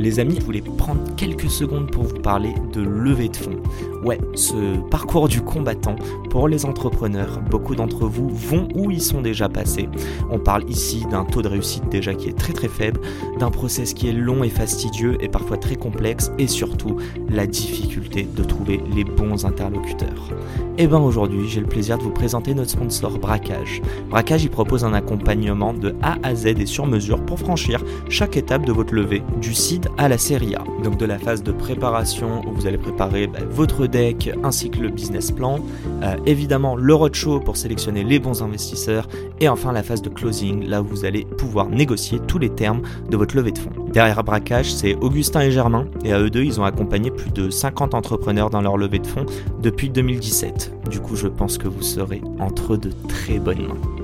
Les amis, je voulais prendre quelques secondes pour vous parler de levée de fonds. Ouais, ce parcours du combattant pour les entrepreneurs, beaucoup d'entre vous vont où ils sont déjà passés. On parle ici d'un taux de réussite déjà qui est très très faible, d'un process qui est long et fastidieux et parfois très complexe et surtout la difficulté de trouver les bons interlocuteurs. Et bien aujourd'hui, j'ai le plaisir de vous présenter notre sponsor Braquage. Braquage, il propose un accompagnement de A à Z et sur mesure pour franchir chaque étape de votre levée, du seed à la série A. Donc de la phase de préparation où vous allez préparer bah, votre deck ainsi que le business plan, euh, évidemment le roadshow pour sélectionner les bons investisseurs et enfin la phase de closing là où vous allez pouvoir négocier tous les termes de votre levée de fonds. Derrière Braquage, c'est Augustin et Germain et à eux deux, ils ont accompagné plus de 50 entrepreneurs dans leur levée de fonds depuis 2017. Du coup, je pense que vous serez entre de très bonnes mains.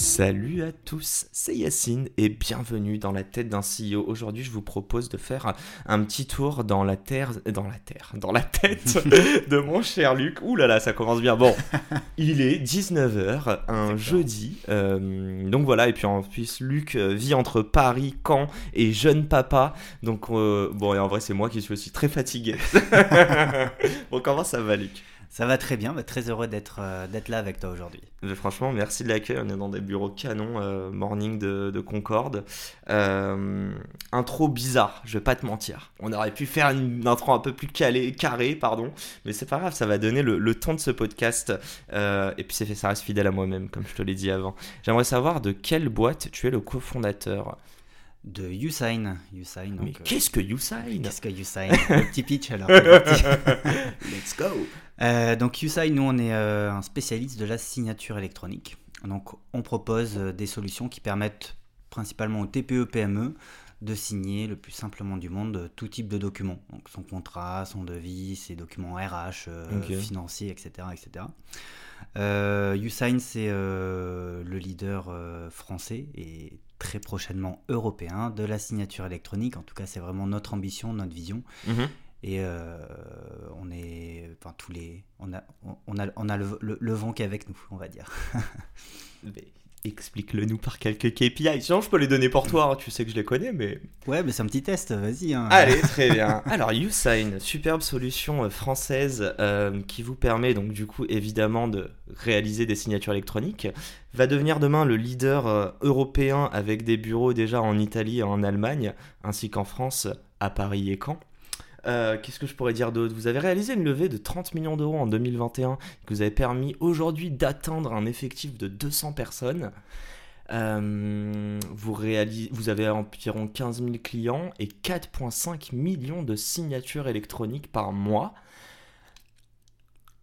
Salut à tous, c'est Yacine et bienvenue dans la tête d'un CEO. Aujourd'hui, je vous propose de faire un petit tour dans la terre, dans la terre, dans la tête de mon cher Luc. Ouh là là, ça commence bien. Bon, il est 19h, un jeudi. Euh, donc voilà, et puis en plus, Luc euh, vit entre Paris, Caen et jeune papa. Donc euh, bon, et en vrai, c'est moi qui suis aussi très fatigué. bon, comment ça va, Luc? Ça va très bien, très heureux d'être d'être là avec toi aujourd'hui. Franchement, merci de l'accueil. On est dans des bureaux canon, euh, morning de, Concorde. Euh, intro bizarre, je vais pas te mentir. On aurait pu faire une intro un peu plus calée, carrée, pardon, mais c'est pas grave, ça va donner le, ton de ce podcast. Euh, et puis c'est fait, ça reste fidèle à moi-même, comme je te l'ai dit avant. J'aimerais savoir de quelle boîte tu es le cofondateur de Usain. Usain Mais qu'est-ce que Usain? Qu'est-ce que Usain? Le petit pitch alors. Let's go euh, donc USAI, nous, on est euh, un spécialiste de la signature électronique. Donc, on propose euh, des solutions qui permettent principalement aux TPE-PME de signer le plus simplement du monde tout type de documents. Donc, son contrat, son devis, ses documents RH, financiers, etc. etc. Usign, c'est le leader français et très prochainement européen de la signature électronique. En tout cas, c'est vraiment notre ambition, notre vision. Mhm. Et euh, on est, enfin tous les, on a, on a, on a le, le, vent qui est avec nous, on va dire. Explique-le nous par quelques KPI. Sinon, je peux les donner pour toi. Hein. Tu sais que je les connais, mais. Ouais, mais c'est un petit test. Vas-y. Hein. Allez, très bien. Alors, YouSign, superbe solution euh, française euh, qui vous permet donc du coup évidemment de réaliser des signatures électroniques, va devenir demain le leader européen avec des bureaux déjà en Italie et en Allemagne, ainsi qu'en France, à Paris et Caen. Euh, qu'est-ce que je pourrais dire d'autre? Vous avez réalisé une levée de 30 millions d'euros en 2021 qui vous avez permis aujourd'hui d'atteindre un effectif de 200 personnes. Euh, vous, vous avez environ 15 000 clients et 4,5 millions de signatures électroniques par mois.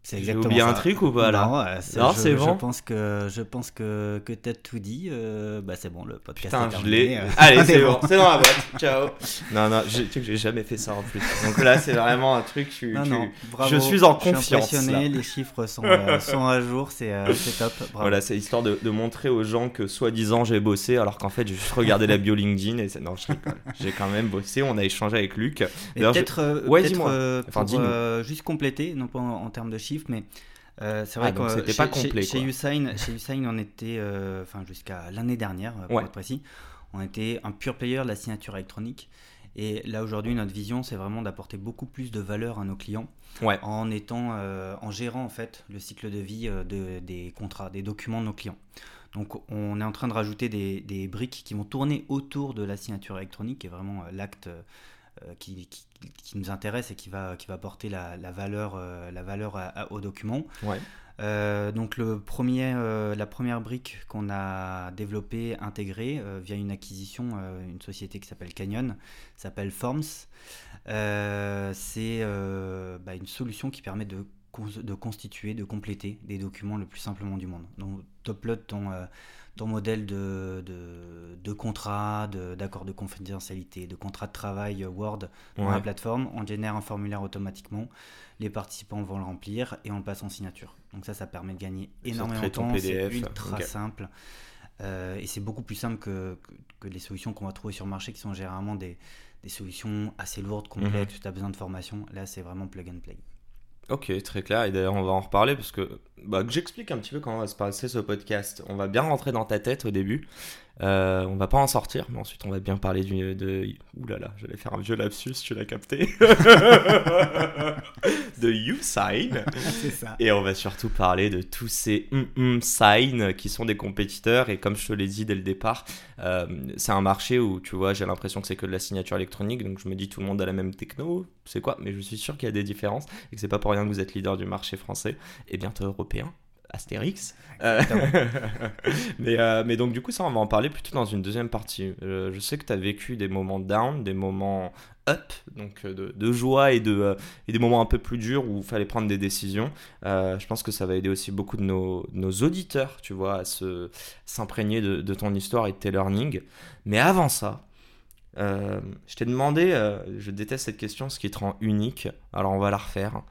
C'est exactement oublié un truc ou pas là Non, c'est bon. Je pense que je pense que que t'as tout dit. Euh, bah c'est bon, le podcast Putain, je l'ai. Allez, c'est bon, c'est dans la boîte. Ciao. Non, non, tu sais que j'ai jamais fait ça en plus. Donc là, c'est vraiment un truc. Je, non, non, bravo, je suis en confiance. Je suis impressionné. Les chiffres sont, euh, sont à jour. C'est euh, top. Bravo. Voilà, c'est histoire de, de, montrer aux gens que soi-disant j'ai bossé, alors qu'en fait j'ai juste regardé la bio LinkedIn et non, je. J'ai quand même bossé. On a échangé avec Luc. Peut-être, ouais, dis-moi. Enfin, juste compléter, non pas en termes de chiffres mais euh, c'est vrai ah, que c'était pas complet. Chez, Usain, chez Usain, on était, euh, enfin jusqu'à l'année dernière, pour être précis, on était un pur player de la signature électronique. Et là aujourd'hui, notre vision, c'est vraiment d'apporter beaucoup plus de valeur à nos clients, en étant, euh, en gérant en fait le cycle de vie de, des contrats, des documents de nos clients. Donc on est en train de rajouter des, des, briques qui vont tourner autour de la signature électronique, qui est vraiment l'acte euh, qui, qui, nous intéresse et qui va, qui va porter la, la valeur, euh, la valeur au document. Ouais. Euh, donc le premier, la première brique qu'on a développée, intégrée via une acquisition, une société qui s'appelle Canyon, s'appelle Forms. c'est bah, une solution qui permet de de constituer, de compléter des documents le plus simplement du monde. Donc, tu uploads ton, ton modèle de, de, de contrat, d'accord de, confidentialité, de contrat de travail Word dans la plateforme. On génère un formulaire automatiquement. Les participants vont le remplir et on le passe en signature. Donc ça, ça permet de gagner énormément de temps. C'est ultra simple. Euh, et c'est beaucoup plus simple que, que, les solutions qu'on va trouver sur le marché qui sont généralement des, des solutions assez lourdes, complexes, mhm. tu as besoin de formation. Là, c'est vraiment plug and play. Ok, très clair. Et d'ailleurs, on va en reparler parce que, bah, que j'explique un petit peu comment va se passer ce podcast. On va bien rentrer dans ta tête au début. Euh, on va pas en sortir, mais ensuite on va bien parler du, de. Ouh là là, j'allais faire un vieux lapsus, tu l'as capté. de YouSign. C'est ça. Et on va surtout parler de tous ces mm, sign qui sont des compétiteurs. Et comme je te l'ai dit dès le départ, euh, c'est un marché où tu vois, j'ai l'impression que c'est que de la signature électronique. Donc je me dis tout le monde a la même techno. C'est quoi? Mais je suis sûr qu'il y a des différences et que c'est pas pour rien que vous êtes leader du marché français et bientôt européen. Astérix. Euh, mais, euh, mais donc du coup ça on va en parler plutôt dans une deuxième partie. Euh, je sais que tu as vécu des moments down, des moments up, donc de, joie et, de, et des moments un peu plus durs où il fallait prendre des décisions. je pense que ça va aider aussi beaucoup de nos, nos auditeurs, tu vois, à s'imprégner de, de, ton histoire et de tes learnings. Mais avant ça, je t'ai demandé, je déteste cette question, ce qui te rend unique, alors on va la refaire.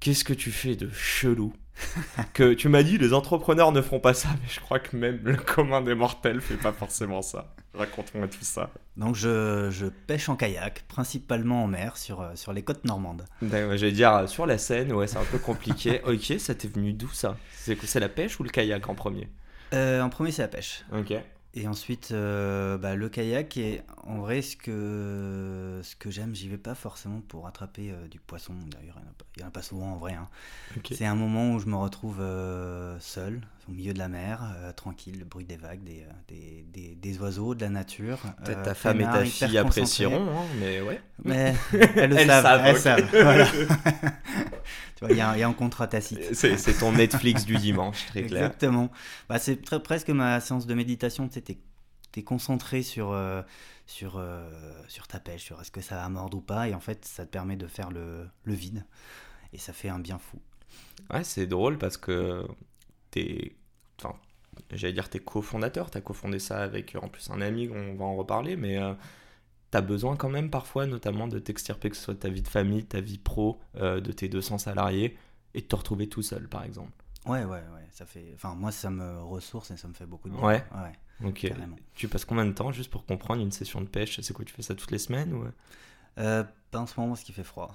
Qu'est-ce que tu fais de chelou que tu m'as dit les entrepreneurs ne feront pas ça, mais je crois que même le commun des mortels fait pas forcément ça. Raconte-moi tout ça. Donc je, je, pêche en kayak, principalement en mer, sur, euh, sur les côtes normandes. J'allais dire sur la Seine, ouais, c'est un peu compliqué. ok, ça t'est venu d'où ça? C'est la pêche ou le kayak en premier? Euh, En premier, c'est la pêche. Ok. Et ensuite, euh, bah, le kayak, et en vrai, ce que, ce que j'aime, j'y vais pas forcément pour attraper euh, du poisson. D'ailleurs, il n'y en, a pas souvent en vrai. Hein. C'est un moment où je me retrouve euh, seul, au milieu de la mer, tranquille, le bruit des vagues, des, des, des, oiseaux, de la nature. Peut-être ta femme et ta fille apprécieront, hein, mais ouais. Mais elles le savent. Elles savent voilà. il y, a un contrat tacite. C'est ton Netflix du dimanche, très clair. Exactement. Bah, c'est presque ma séance de méditation. Tu es, concentré sur, euh, sur, euh, sur ta pêche, sur est-ce que ça va mordre ou pas. Et en fait, ça te permet de faire le, le vide. Et ça fait un bien fou. Ouais, c'est drôle parce que t'es. Enfin, j'allais dire t'es cofondateur. T'as cofondé ça avec en plus un ami, on va en reparler, mais. Euh, tu as besoin quand même parfois, notamment de t'extirper, que ce soit ta vie de famille, ta vie pro, euh, de tes 200 salariés, et de te retrouver tout seul, par exemple. Ouais, ouais, ouais. Ça fait... enfin, moi, ça me ressource et ça me fait beaucoup de bien. Ouais. ouais ok. Tu passes combien de temps juste pour comprendre une session de pêche C'est quoi Tu fais ça toutes les semaines ou... Euh, pas en ce moment parce qu'il fait froid.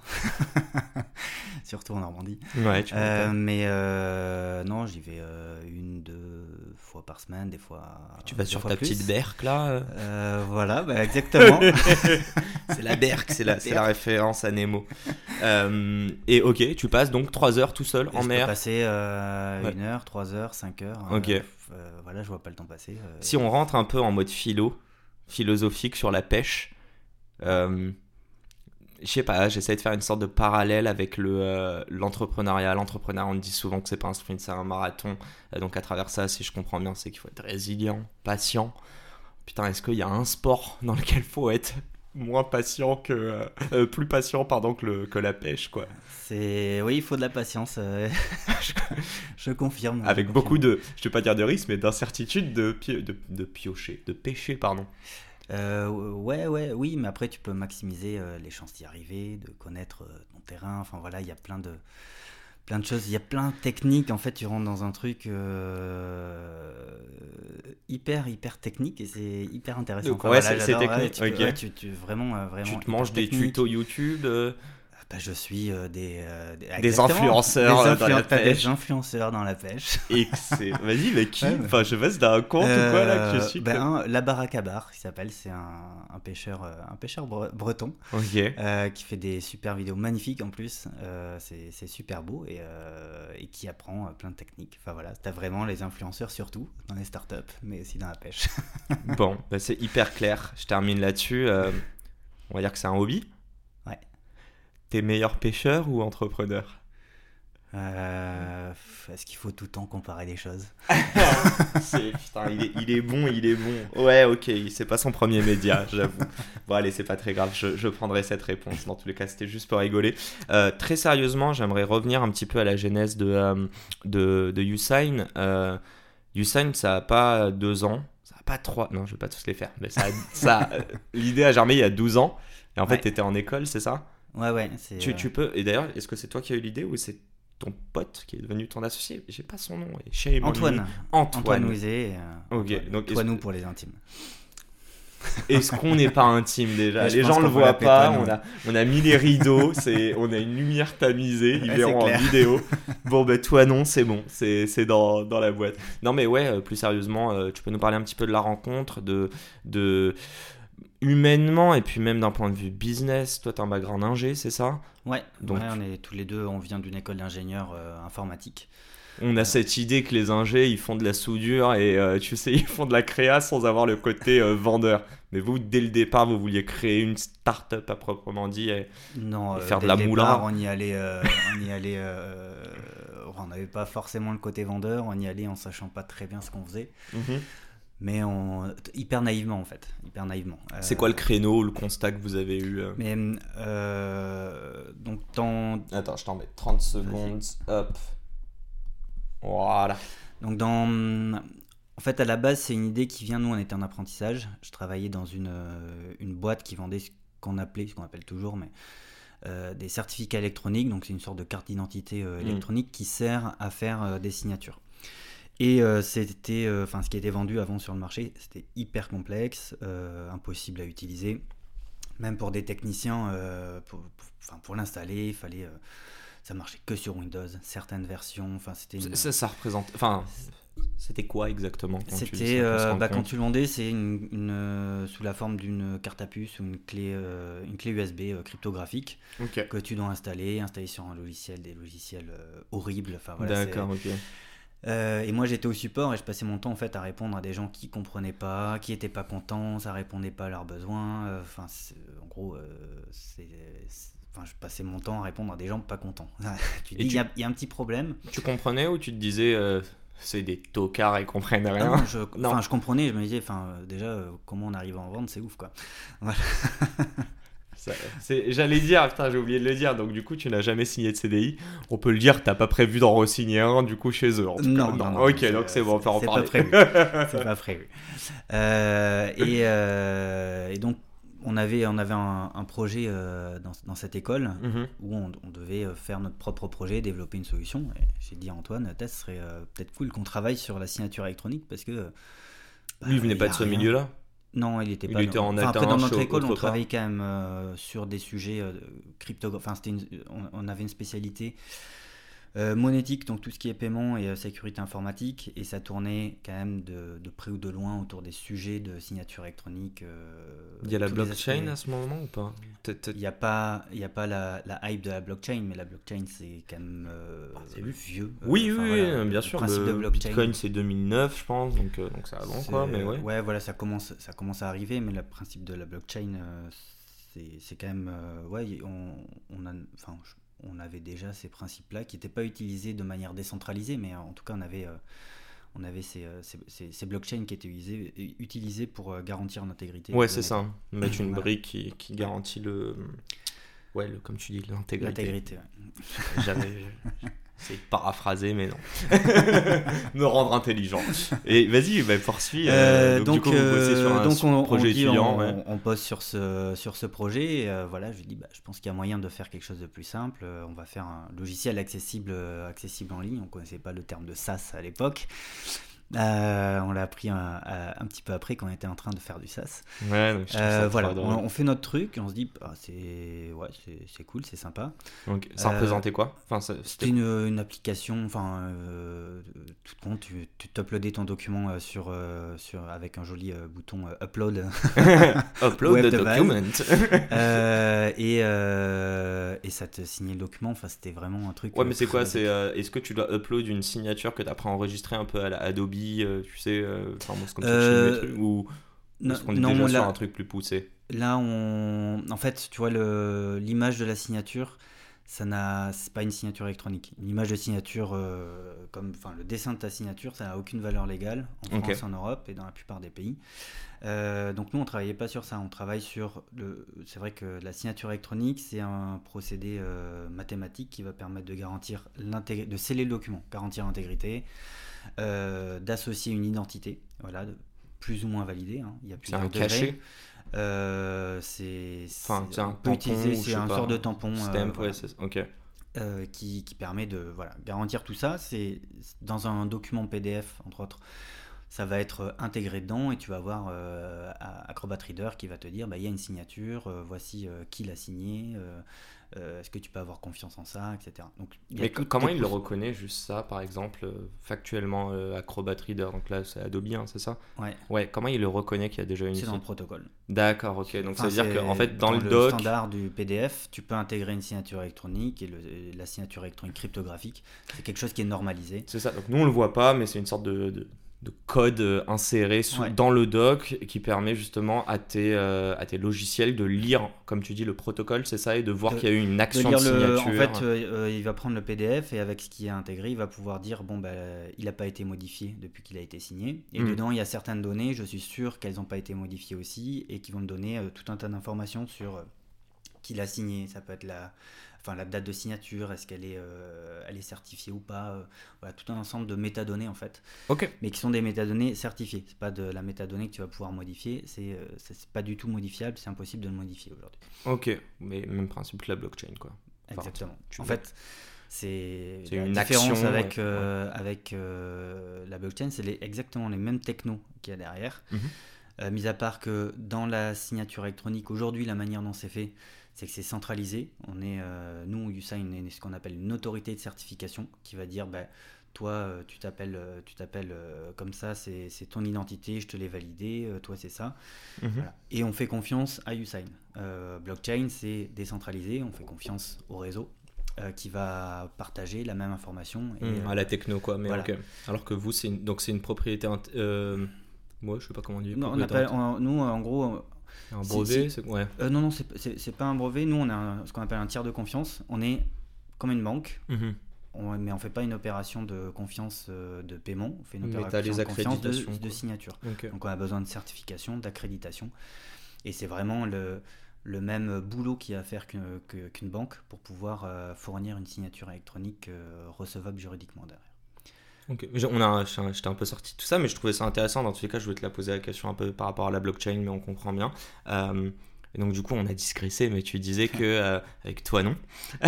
Surtout en Normandie. Ouais, tu euh, mais euh, non, j'y vais une, deux fois par semaine, des fois. Tu vas sur ta petite berque là Voilà, bah, exactement. c'est la berque, c'est la, la, référence à Nemo. et ok, tu passes donc 3 heures tout seul en mer. Passer une heure, 3 heures, 5 heures. Ok. voilà, je vois pas le temps passer. si on rentre un peu en mode philo, philosophique sur la pêche, je sais pas, j'essaie de faire une sorte de parallèle avec le euh, l'entrepreneuriat. L'entrepreneuriat, on dit souvent que c'est pas un sprint, c'est un marathon. donc à travers ça, si je comprends bien, c'est qu'il faut être résilient, patient. Putain, est-ce qu'il y a un sport dans lequel il faut être moins patient que euh, euh, plus patient pardon que, le, que la pêche quoi? C'est oui, il faut de la patience. je, confirme. Avec beaucoup de, je vais pas dire de risque, mais d'incertitude de, de, de piocher, de pêcher pardon. Euh, ouais, ouais, oui, mais après tu peux maximiser euh, les chances d'y arriver, de connaître euh, ton terrain. Enfin voilà, il y a plein de plein de choses. Il y a plein de techniques. En fait, tu rentres dans un truc hyper hyper technique et c'est hyper intéressant. ouais, c'est technique. tu, tu, vraiment vraiment. Tu te manges des tutos YouTube. Bah, je suis euh, des, euh, des, influenceurs euh, dans la pêche. Des influenceurs dans la pêche. Vas-y, mais qui Enfin, je sais pas, c'est un compte ou quoi là que je suis ben, La Barakabar, qui s'appelle, c'est un, un, pêcheur, un pêcheur breton qui fait des super vidéos magnifiques en plus. c'est super beau et, et qui apprend plein de techniques. Enfin voilà, t'as vraiment les influenceurs surtout dans les startups, mais aussi dans la pêche. bon, bah, c'est hyper clair. Je termine là-dessus. on va dire que c'est un hobby. Ouais. T'es meilleur pêcheur ou entrepreneur euh, est-ce qu'il faut tout le temps comparer des choses? Putain, il est, il est, bon, il est bon. Ouais, ok, c'est pas son premier média, j'avoue. Bon, allez, c'est pas très grave, je, je, prendrai cette réponse. Dans tous les cas, c'était juste pour rigoler. Euh, très sérieusement, j'aimerais revenir un petit peu à la genèse de, euh, de, de Usain. Euh, Usain, ça a pas deux ans, ça a pas trois, non, je vais pas tous les faire, mais ça, ça l'idée a germé il y a 12 ans. Et en fait, tu étais en école, c'est ça? Ouais, ouais. Tu, tu, peux. Et d'ailleurs, est-ce que c'est toi qui as eu l'idée ou c'est ton pote qui est devenu ton associé? J'ai pas son nom. Antoine. Antoine. Antoine euh, ok. Donc toi nous pour les intimes. Est-ce qu'on n'est pas intime déjà? Les gens le voient pas. On a, on a mis les rideaux. c'est, on a une lumière tamisée. Ils verront en vidéo. Bon ben toi non, c'est bon. C'est, c'est dans, dans, la boîte. Non mais ouais, euh, plus sérieusement, euh, tu peux nous parler un petit peu de la rencontre, de de humainement et puis même d'un point de vue business, toi tu as un background ingé, c'est ça? Ouais, donc on est tous les deux, on vient d'une école d'ingénieur euh, informatique. On a euh. cette idée que les ingés, ils font de la soudure et euh, tu sais, ils font de la créa sans avoir le côté vendeur. Mais vous, dès le départ, vous vouliez créer une start-up à proprement dit et, non, faire de la moulin. On y allait, on y allait, on n'avait pas forcément le côté vendeur. On y allait en sachant pas très bien ce qu'on faisait. Mhm mais hyper naïvement en fait, hyper naïvement. C'est quoi le créneau, le constat que vous avez eu euh Mais euh, donc dans. Attends, je t'en mets 30 secondes. Hop. Voilà. Donc dans. En fait, à la base, c'est une idée qui vient. Nous, on était en apprentissage. Je travaillais dans une, euh, une boîte qui vendait ce qu'on appelait, ce qu'on appelle toujours, mais des certificats électroniques. Donc, c'est une sorte de carte d'identité mmh. électronique qui sert à faire des signatures. Et euh, c'était, euh, enfin, ce qui était vendu avant sur le marché, c'était hyper complexe, euh, impossible à utiliser, même pour des techniciens. pour, pour l'installer, il fallait, ça marchait que sur Windows, certaines versions. Enfin, c'était. Ça, ça, représente, enfin. C'était quoi exactement C'était bah, quand tu le vendais, c'est une, sous la forme d'une carte à puce ou une clé, une clé USB cryptographique que tu dois installer, installer sur un logiciel, des logiciels horribles. Enfin, voilà, D'accord, ok. Euh, et moi j'étais au support et je passais mon temps en fait à répondre à des gens qui comprenaient pas, qui étaient pas contents, ça répondait pas à leurs besoins. Euh, enfin, en gros, euh, enfin, je passais mon temps à répondre à des gens pas contents. tu dis, il y, a un petit problème. Tu comprenais ou tu te disais, c'est des tocards, ils comprennent rien non, je, je comprenais, je me disais, enfin, déjà, comment on arrive à en vendre, c'est ouf quoi. Voilà. J'allais dire, putain, j'ai oublié de le dire. Donc, du coup, tu n'as jamais signé de CDI. On peut le dire, t'as pas prévu d'en re-signer un, du coup, chez eux. non, non, Ok, donc c'est bon, on peut en parler. C'est pas prévu. Euh, et, euh, et, donc, on avait, on avait un, projet euh, dans, dans, cette école mhm. où on, devait faire notre propre projet, développer une solution. J'ai dit à Antoine, ce serait peut-être cool qu'on travaille sur la signature électronique parce que. Lui, il venait pas de ce milieu-là non, il était pas. Il était en enfin, après, dans notre école, on travaillait quand même euh, sur des sujets euh, crypto. Enfin, on, on, avait une spécialité euh, monétique, donc tout ce qui est paiement et euh, sécurité informatique, et ça tournait quand même de, de, près ou de loin autour des sujets de signature électronique. Euh, il y a la blockchain à ce moment ou pas? Il n'y a pas, il y a pas la, la, hype de la blockchain, mais la blockchain c'est quand même ah, vieux. Oui, oui, bien sûr. Le, de Bitcoin c'est 2009, je pense, donc, donc ça avant quoi, mais ouais. Ouais, voilà, ça commence, ça commence à arriver, mais le principe de la blockchain, c'est quand même, ouais, on, on a, enfin, on avait déjà ces principes-là qui n'étaient pas utilisés de manière décentralisée, mais en tout cas, on avait, euh, on avait ces, euh, ces, ces, blockchains qui étaient utilisés, utilisés pour euh, garantir l'intégrité. Ouais, c'est ça. Mettre une brique qui, qui, garantit le. Ouais, le, comme tu dis, l'intégrité. L'intégrité, J'avais. C'est paraphrasé, mais non. Me rendre intelligent. Et vas-y, bah, poursuis. Euh, donc, donc, sur un on, projet étudiant. On, on, pose sur ce, sur ce projet. Et, euh, voilà, je dis, bah, je pense qu'il y a moyen de faire quelque chose de plus simple. Euh, on va faire un logiciel accessible, accessible en ligne. On ne connaissait pas le terme de SaaS à l'époque. Euh, on l'a appris un, petit peu après quand on était en train de faire du. Ouais, euh, voilà, on, fait notre truc, on se dit ah, c'est ouais, c'est cool, c'est sympa. Donc, ça représentait quoi? Enfin, C'était une, application, enfin, euh, tout compte, tu, tu uploadais ton document sur, sur, avec un joli bouton upload. upload the document. et, et ça te signait le document, enfin, c'était vraiment un truc. Ouais, mais c'est quoi? c'est Est-ce que tu dois upload une signature que tu as enregistrée un peu à la Adobe euh, tu sais, euh, enfin, comme ça, euh, ou est-ce qu'on est déjà sur un truc plus poussé? Là, on... en fait, tu vois, l'image de la signature, ça n'a, c'est pas une signature électronique. Une image de signature, euh, comme, enfin, le dessin de ta signature, ça n'a aucune valeur légale en France, en Europe et dans la plupart des pays. Euh, donc nous, on travaillait pas sur ça. On travaille sur le. C'est vrai que la signature électronique, c'est un procédé euh, mathématique qui va permettre de garantir l'intégrité, de sceller le document, garantir l'intégrité, d'associer une identité, voilà, plus ou moins validée. Hein. Il y a plusieurs un cachet. Euh, c'est enfin, un c'est un sort de tampon euh, ok. Euh, qui, qui, permet de voilà, garantir tout ça. C'est dans un document PDF, entre autres. Ça va être intégré dedans et tu vas avoir Acrobat Reader qui va te dire bah, il y a une signature, voici qui l'a signé, euh, est-ce que tu peux avoir confiance en ça, etc. Donc, Mais comment il le reconnaît, juste ça, par exemple, euh, factuellement, euh, Acrobat Reader, donc là c'est Adobe, hein, c'est ça Ouais. Ouais, comment il le reconnaît qu'il y a déjà une C'est dans le protocole. D'accord, ok. Donc ça veut dire qu'en fait, dans, le, doc. standard du PDF, tu peux intégrer une signature électronique et la signature électronique cryptographique. C'est quelque chose qui est normalisé. C'est ça. Donc nous on le voit pas, mais c'est une sorte de de code euh, inséré dans le doc qui permet justement à tes, euh, à tes logiciels de lire, comme tu dis, le protocole, c'est ça, et de voir qu'il y a eu une action de, signature. en fait, euh, il va prendre le PDF et avec ce qui est intégré, il va pouvoir dire bon, bah, il n'a pas été modifié depuis qu'il a été signé. Et hmm. dedans, il y a certaines données, je suis sûr qu'elles n'ont pas été modifiées aussi et qui vont me donner tout un tas d'informations sur qui l'a signé. Ça peut être la, enfin la date de signature, est-ce qu'elle est, euh, elle est certifiée ou pas, euh, voilà, tout un ensemble de métadonnées en fait. Ok. Mais qui sont des métadonnées certifiées. C'est pas de la métadonnée que tu vas pouvoir modifier, c'est euh, c'est pas du tout modifiable, c'est impossible de le modifier aujourd'hui. Ok, mais même principe que la blockchain quoi. Exactement. en fait, c'est une différence avec, avec la blockchain, c'est exactement les mêmes technos qu'il y a derrière. Mhm. mis à part que dans la signature électronique, aujourd'hui, la manière dont c'est fait, c'est que c'est centralisé. On est, euh, nous, USAIN est ce qu'on appelle une autorité de certification qui va dire, bah, toi, euh, tu t'appelles, euh, tu t'appelles comme ça, c'est ton identité, je te l'ai validé, toi, c'est ça. Mhm. Et on fait confiance à USAIN. blockchain, c'est décentralisé, on fait confiance au réseau. qui va partager la même information et, mhm, à la techno quoi mais alors que vous c'est donc c'est une propriété moi je sais pas comment on dit non, on nous en gros un brevet c'est Ouais. Euh, non, non, c'est pas un brevet. Nous, on a ce qu'on appelle un tiers de confiance. On est comme une banque, mhm. mais on fait pas une opération de confiance euh, de paiement. On fait une opération de confiance de, signature. Donc, on a besoin de certification, d'accréditation. Et c'est vraiment le, le même boulot qu'il y a à faire qu'une banque pour pouvoir euh, fournir une signature électronique recevable juridiquement derrière. Ok, on a, j'étais un peu sorti de tout ça, mais je trouvais ça intéressant. Dans tous les cas, je voulais te la poser la question un peu par rapport à la blockchain, mais on comprend bien. Euh, et donc du coup, on a discrécé, mais tu disais que euh, avec toi non.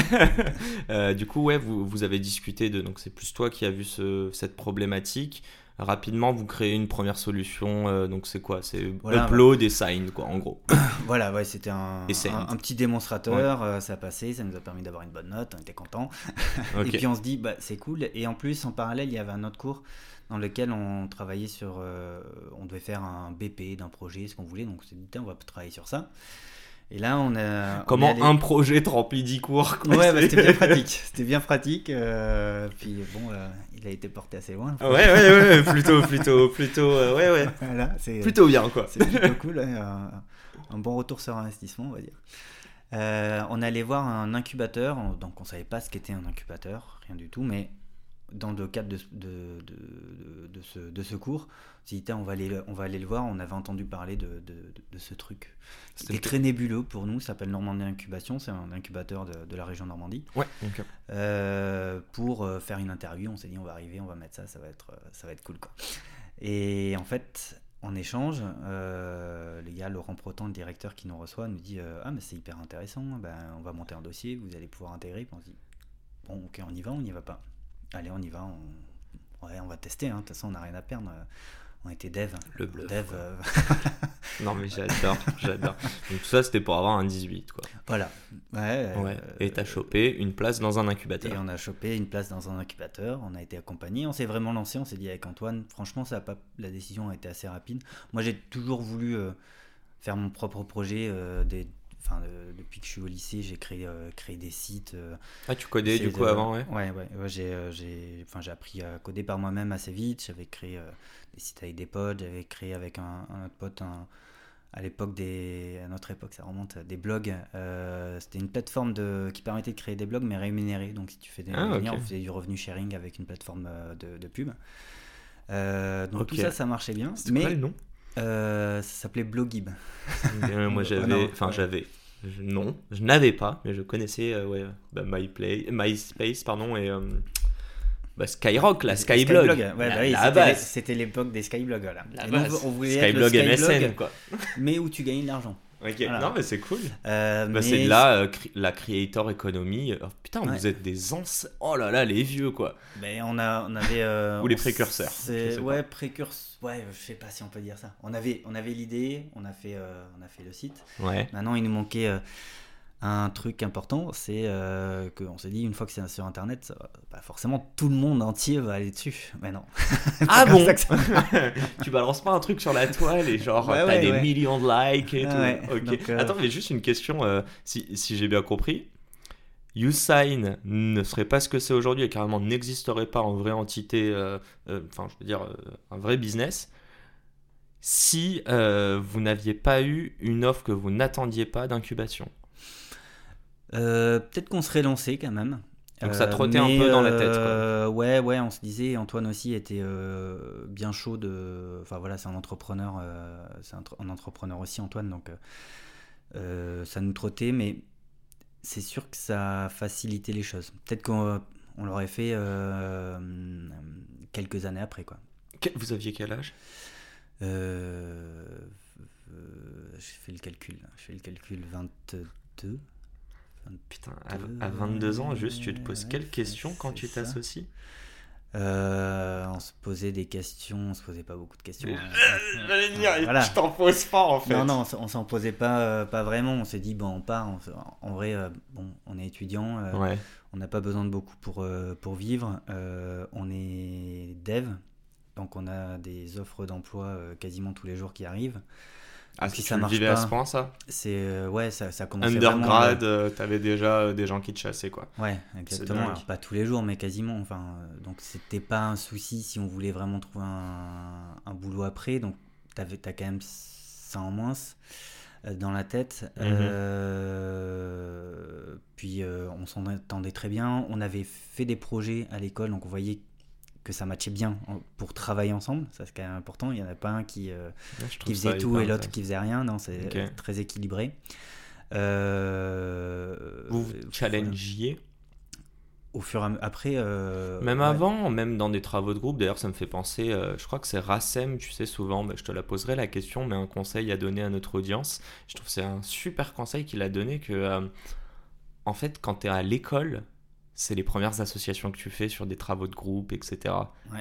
Euh, du coup, ouais, vous, vous avez discuté de, donc c'est plus toi qui as vu ce, cette problématique rapidement vous créez une première solution euh, donc c'est quoi? C'est upload et sign quoi en gros. Voilà ouais c'était un, un, petit démonstrateur euh, ça a passé ça nous a permis d'avoir une bonne note on était content et puis on se dit bah c'est cool. Et en plus en parallèle il y avait un autre cours dans lequel on travaillait sur euh, on devait faire un BP d'un projet ce qu'on voulait. Donc on s'est dit on va travailler sur ça et là, on a. Comment un projet te remplit 10 cours Ouais, bah, c'était bien pratique. C'était bien pratique. Euh, puis bon, euh, il a été porté assez loin. Ouais, ouais, ouais, plutôt, plutôt, plutôt, euh, ouais, ouais. Voilà, plutôt bien, quoi. C'est plutôt cool. un, un, bon retour sur investissement, on va dire. on allait voir un incubateur, donc on savait pas ce qu'était un incubateur, rien du tout, mais dans le cadre de, de, de, de ce, de ce, cours, on va, aller, on va aller le voir, on avait entendu parler de, ce truc. C'était très nébuleux pour nous, ça s'appelle Normandie Incubation, c'est un incubateur de, la région Normandie. Ouais, euh, pour euh, faire une interview, on s'est dit on va arriver, on va mettre ça, ça va être, ça va être cool. Quoi. Et en fait, en échange, euh, les gars, Laurent Proton, le directeur qui nous reçoit, nous dit Ah, mais c'est hyper intéressant, ben, on va monter un dossier, vous allez pouvoir intégrer. Puis on se dit Bon, ok, on y va, on n'y va pas allez, on y va, on, on va tester, hein. de toute façon, on n'a rien à perdre. On était dev. Le bleu. Dev. Euh. non, mais j'adore, j'adore. Donc, tout ça, c'était pour avoir un 18, quoi. Voilà. Ouais. ouais. et t'as chopé une place dans un incubateur. Et on a chopé une place dans un incubateur. On a été accompagné. On s'est vraiment lancé. On s'est dit avec Antoine, franchement, ça a pas... la décision a été assez rapide. Moi, j'ai toujours voulu euh, faire mon propre projet, euh, depuis que je suis au lycée, j'ai créé, euh, créé des sites. Euh, ah, tu codais du coup avant, ouais Ouais, ouais, j'ai, euh, j'ai, enfin, j'ai appris à coder par moi-même assez vite. J'avais créé des sites avec des potes, j'avais créé avec un, autre pote un, à l'époque des, à notre époque, ça remonte, des blogs. C'était une plateforme de, qui permettait de créer des blogs, mais rémunérés. Donc, si tu fais des ah, on faisait du revenu sharing avec une plateforme de, de pub. donc, tout ça, ça marchait bien. Mais, quoi le nom? Ça s'appelait Blogib. moi, j'avais. Enfin, j'avais. non, je n'avais pas, mais je connaissais ouais, bah, MyPlay, MySpace pardon, et bah, Skyrock, la Skyblog. Ouais, bah c'était l'époque des Skyblogs. Là. on, voulait Skyblog MSN, quoi. mais où tu gagnes de l'argent. Ok, non, mais c'est cool. Euh, bah, C'est là euh, la creator economy. Oh, putain, vous êtes des anciens. Oh là là, les vieux, quoi. Mais on, a, on avait. Euh, Ou les précurseurs. Ouais, précurseurs. Ouais, je sais pas si on peut dire ça. On avait, on avait l'idée, on, a fait, euh, on a fait le site. Ouais. Maintenant, il nous manquait un truc important, c'est euh, qu'on s'est dit une fois que c'est sur Internet, bah, forcément tout le monde entier va aller dessus. Mais non. ah bon Tu balances pas un truc sur la toile et genre t'as des millions de likes et tout. ok. Euh, Attends, mais juste une question, euh, si, si j'ai bien compris. YouSign ne serait pas ce que c'est aujourd'hui et carrément n'existerait pas en vraie entité, enfin je veux dire un vrai business, si vous n'aviez pas eu une offre que vous n'attendiez pas d'incubation? Euh, peut-être qu'on serait lancé quand même. Donc ça trottait un peu dans la tête. Quoi. Euh, ouais, ouais, on se disait, Antoine aussi était euh, bien chaud de. Enfin voilà, c'est un entrepreneur, c'est un, entrepreneur aussi, Antoine, donc ça nous trottait, mais c'est sûr que ça a facilité les choses. Peut-être qu'on l'aurait fait quelques années après, quoi. Vous aviez quel âge? Euh, Je fais le calcul. Je fais le calcul 22. Putain, à, 22 ans, juste, tu te poses quelles questions quand tu t'associes? Euh, on se posait des questions, on se posait pas beaucoup de questions. J'allais dire, je t'en pose pas en fait. Non, non, on s'en posait pas, euh, pas vraiment. On s'est dit, bon, on part. en vrai, euh, bon, on est étudiant, on n'a pas besoin de beaucoup pour, pour vivre. on est dev, donc on a des offres d'emploi quasiment tous les jours qui arrivent. Ah, si ça marche pas, à ce point, ça C'est euh, ouais, ça, ça commence Undergrad, euh, t'avais déjà euh, des gens qui te chassaient, quoi. Ouais, exactement. pas tous les jours, mais quasiment. Enfin, donc c'était pas un souci si on voulait vraiment trouver un, un boulot après. Donc t'avais, t'as quand même ça en moins dans la tête. Mhm. puis on s'entendait très bien. On avait fait des projets à l'école, donc on voyait que ça matchait bien pour travailler ensemble. Ça, c'est quand même important. Il n'y en a pas un qui, euh, qui faisait tout et l'autre qui faisait rien. Non, c'est très équilibré. Euh, vous vous challengiez au fur et à après. Euh, même avant, même dans des travaux de groupe, d'ailleurs, ça me fait penser, je crois que c'est Rassem, tu sais, souvent, mais je te la poserai la question, mais un conseil à donner à notre audience. Je trouve c'est un super conseil qu'il a donné que, en fait, quand tu es à l'école, c'est les premières associations que tu fais sur des travaux de groupe, etc.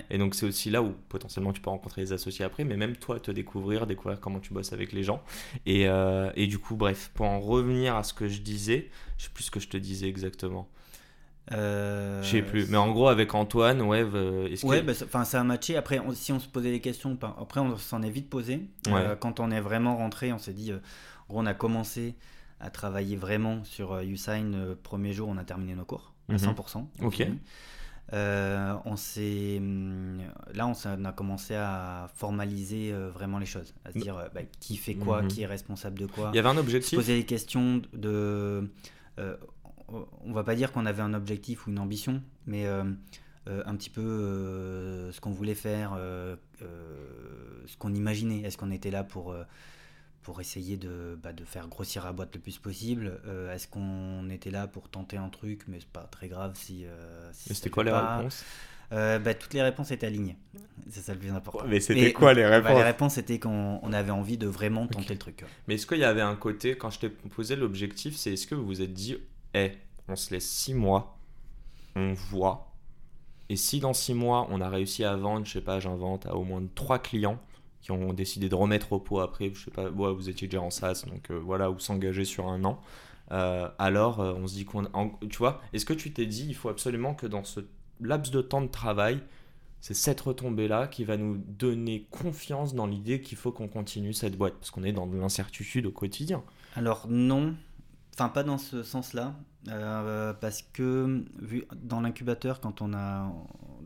Et donc c'est aussi là où potentiellement tu peux rencontrer les associés après, mais même toi te découvrir, découvrir comment tu bosses avec les gens. Et, euh, et du coup, bref, pour en revenir à ce que je disais, je sais plus ce que je te disais exactement. Euh... Je sais plus, mais en gros avec Antoine, ouais. ouais, bah, enfin ça a matché. Après, si on se posait des questions, après on s'en est vite posé. Euh, quand on est vraiment rentré, on s'est dit, euh, on a commencé à travailler vraiment sur Usain. Le premier jour, on a terminé nos cours à 100%. Mhm. Ok. Euh, on s'est là on a commencé à formaliser euh, vraiment les choses à se dire euh, bah, qui fait quoi mhm. qui est responsable de quoi il y avait un objectif? Se poser des questions de on va pas dire qu'on avait un objectif ou une ambition mais un petit peu ce qu'on voulait faire ce qu'on imaginait est-ce qu'on était là pour pour essayer de, bah, de, faire grossir la boîte le plus possible. Euh, est-ce qu'on était là pour tenter un truc, mais c'est pas très grave si. Euh, c'était quoi les réponses? Euh, bah, Toutes les réponses étaient alignées. C'est ça le plus important. mais c'était quoi les réponses? bah, Les réponses c'était qu'on avait envie de vraiment tenter le truc. Mais est-ce qu'il y avait un côté, quand je t'ai posé l'objectif, c'est est-ce que vous vous êtes dit, hé, on se laisse six mois, on voit. Et si dans six mois on a réussi à vendre, je sais pas, j'invente, à au moins trois clients, qui ont décidé de remettre au pot après, je sais pas, vous étiez déjà en SAS, donc euh, voilà, ou s'engager sur un an. Euh, alors, euh, on se dit qu'on. Tu vois, est-ce que tu t'es dit, il faut absolument que dans ce laps de temps de travail, c'est cette retombée-là qui va nous donner confiance dans l'idée qu'il faut qu'on continue cette boîte, parce qu'on est dans de l'incertitude au quotidien. Alors, non, enfin, pas dans ce sens-là. parce que vu dans l'incubateur, quand on a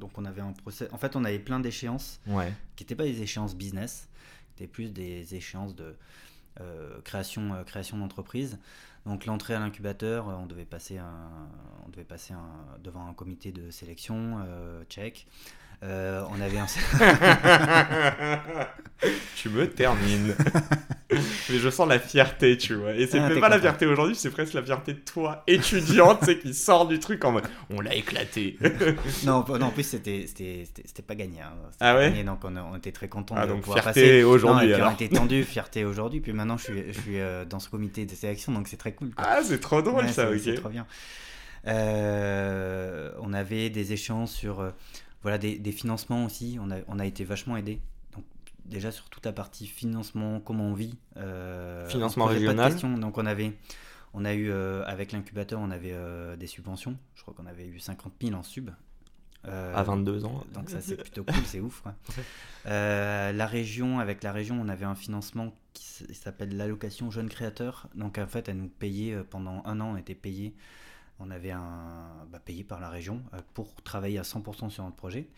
donc on avait un procès. En fait, on avait plein d'échéances ouais. qui n'étaient pas des échéances business, qui étaient plus des échéances de création, création d'entreprise. Donc l'entrée à l'incubateur, on devait passer, on devait passer devant un comité de sélection, check. Euh, on avait un. tu me termines. Mais je sens la fierté, tu vois. Et c'est ah, pas la fierté aujourd'hui, c'est presque la fierté de toi, étudiante, c'est qui sort du truc en mode on l'a éclaté. non, non, en plus, c'était pas gagné. Hein. Ah ouais Donc on, était très contents ah, de donc pouvoir fierté aujourd'hui. On était tendu, fierté aujourd'hui. Puis maintenant, je suis, je suis euh, dans ce comité de sélection, donc c'est très cool. Ah, c'est trop drôle ça, ok. C'est trop bien. Euh, on avait des échanges sur voilà, des, financements aussi, on a, on a été vachement aidé. Donc, déjà sur toute la partie financement, comment on vit. Euh, financement régional. donc, on avait. On a eu, euh, avec l'incubateur, on avait euh, des subventions. Je crois qu'on avait eu 50 000 en sub. à 22 ans. Donc ça c'est plutôt cool, c'est ouf. la région, avec la région, on avait un financement qui s'appelle l'allocation jeune créateur. Donc en fait, elle nous payait pendant un an, on était payé on avait un bah, payé par la région euh, pour travailler à 100% sur notre projet.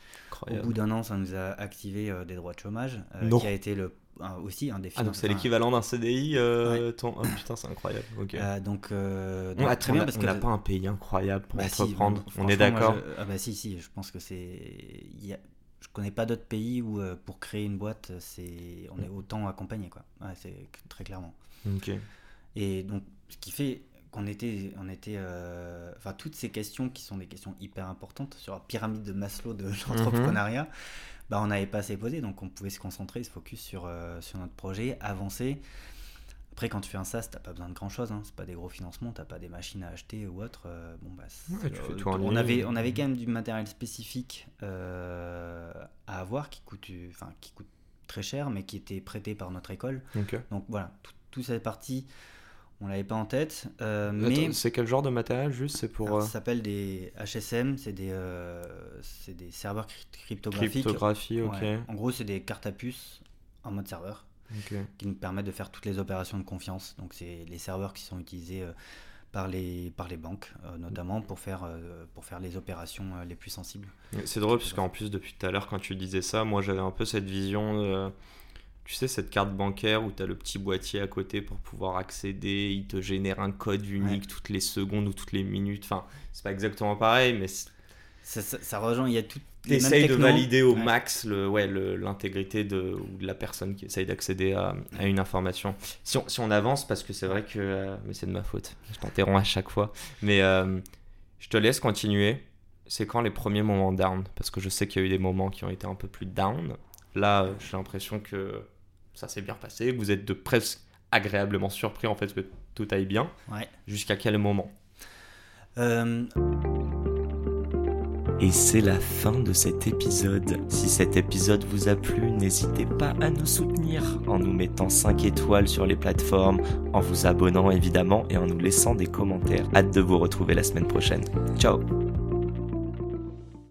Au bout d'un an, ça nous a activé euh, des droits de chômage, euh, qui a été le, aussi un des Ah, donc c'est l'équivalent d'un CDI ton... oh, Putain, c'est incroyable. donc, très bien, parce qu'on n'a pas un pays incroyable pour bah, entreprendre. on est d'accord Ah, bah si, si, je pense que c'est. A... Je connais pas d'autres pays où pour créer une boîte, c'est on est autant accompagné, quoi. c'est très clairement. Ok. Et donc, ce qui fait qu'on était, on était, euh, enfin toutes ces questions qui sont des questions hyper importantes sur la pyramide de Maslow de l'entrepreneuriat, bah on n'avait pas assez posé, donc on pouvait se concentrer, se focus sur euh, sur notre projet, avancer. Après, quand tu fais un SaaS, t'as pas besoin de grand chose, hein. c'est pas des gros financements, t'as pas des machines à acheter ou autre. Euh, bon bah, on avait, on avait quand même du matériel spécifique à avoir qui coûte, enfin qui coûte très cher, mais qui était prêté par notre école. Donc voilà, toute cette partie on l'avait pas en tête. Euh, mais c'est quel genre de matériel juste C'est pour. Ça euh, s'appelle des HSM, c'est des, euh, c'est des serveurs cryptographiques. Cryptographie, ok. En gros, c'est des cartes à puce en mode serveur qui nous permettent de faire toutes les opérations de confiance. Donc, c'est les serveurs qui sont utilisés par les, par les banques, notamment pour faire, pour faire les opérations les plus sensibles. C'est drôle parce qu'en plus, depuis tout à l'heure, quand tu disais ça, moi j'avais un peu cette vision tu sais, cette carte bancaire où tu as le petit boîtier à côté pour pouvoir accéder, il te génère un code unique toutes les secondes ou toutes les minutes. Enfin, c'est pas exactement pareil, mais. Ça, rejoint, il y a tout. T'essayes de valider au max le, ouais, l'intégrité de, de la personne qui essaye d'accéder à, à, une information. Si on, si on avance, parce que c'est vrai que. Euh, mais c'est de ma faute, je t'interromps à chaque fois. Mais euh, je te laisse continuer. C'est quand les premiers moments down? Parce que je sais qu'il y a eu des moments qui ont été un peu plus down. Là, j'ai l'impression que ça s'est bien passé, que vous êtes de presque agréablement surpris en fait que tout aille bien. Ouais. Jusqu'à quel moment? Euh, Et c'est la fin de cet épisode. Si cet épisode vous a plu, n'hésitez pas à nous soutenir en nous mettant 5 étoiles sur les plateformes, en vous abonnant évidemment et en nous laissant des commentaires. Hâte de vous retrouver la semaine prochaine. Ciao